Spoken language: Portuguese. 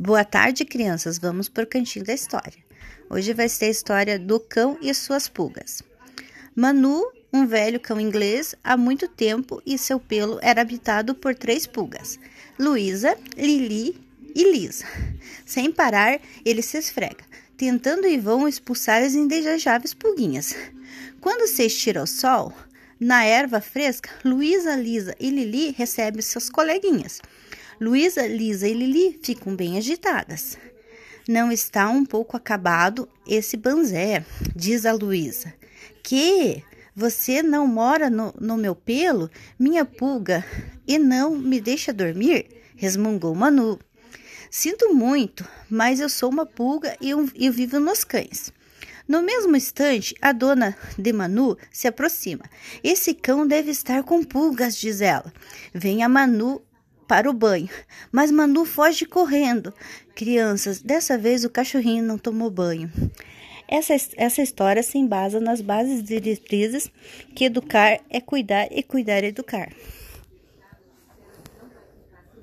Boa tarde, crianças. Vamos para o cantinho da história. Hoje vai ser a história do cão e suas pulgas. Manu, um velho cão inglês, há muito tempo e seu pelo era habitado por três pulgas: Luísa, Lili e Lisa. Sem parar, ele se esfrega, tentando em vão expulsar as indesejáveis pulguinhas. Quando se estira ao sol, na erva fresca, Luísa, Lisa e Lili recebem seus coleguinhas. Luísa, Lisa e Lili ficam bem agitadas. Não está um pouco acabado esse banzé, diz a Luísa. Que? Você não mora no, no, meu pelo, minha pulga, e não me deixa dormir? resmungou Manu. Sinto muito, mas eu sou uma pulga e eu, eu vivo nos cães. No mesmo instante, a dona de Manu se aproxima. Esse cão deve estar com pulgas, diz ela. Vem a Manu para o banho, mas Manu foge correndo. Crianças, dessa vez o cachorrinho não tomou banho. Essa, essa história se embasa nas bases diretrizes que educar é cuidar e cuidar é educar.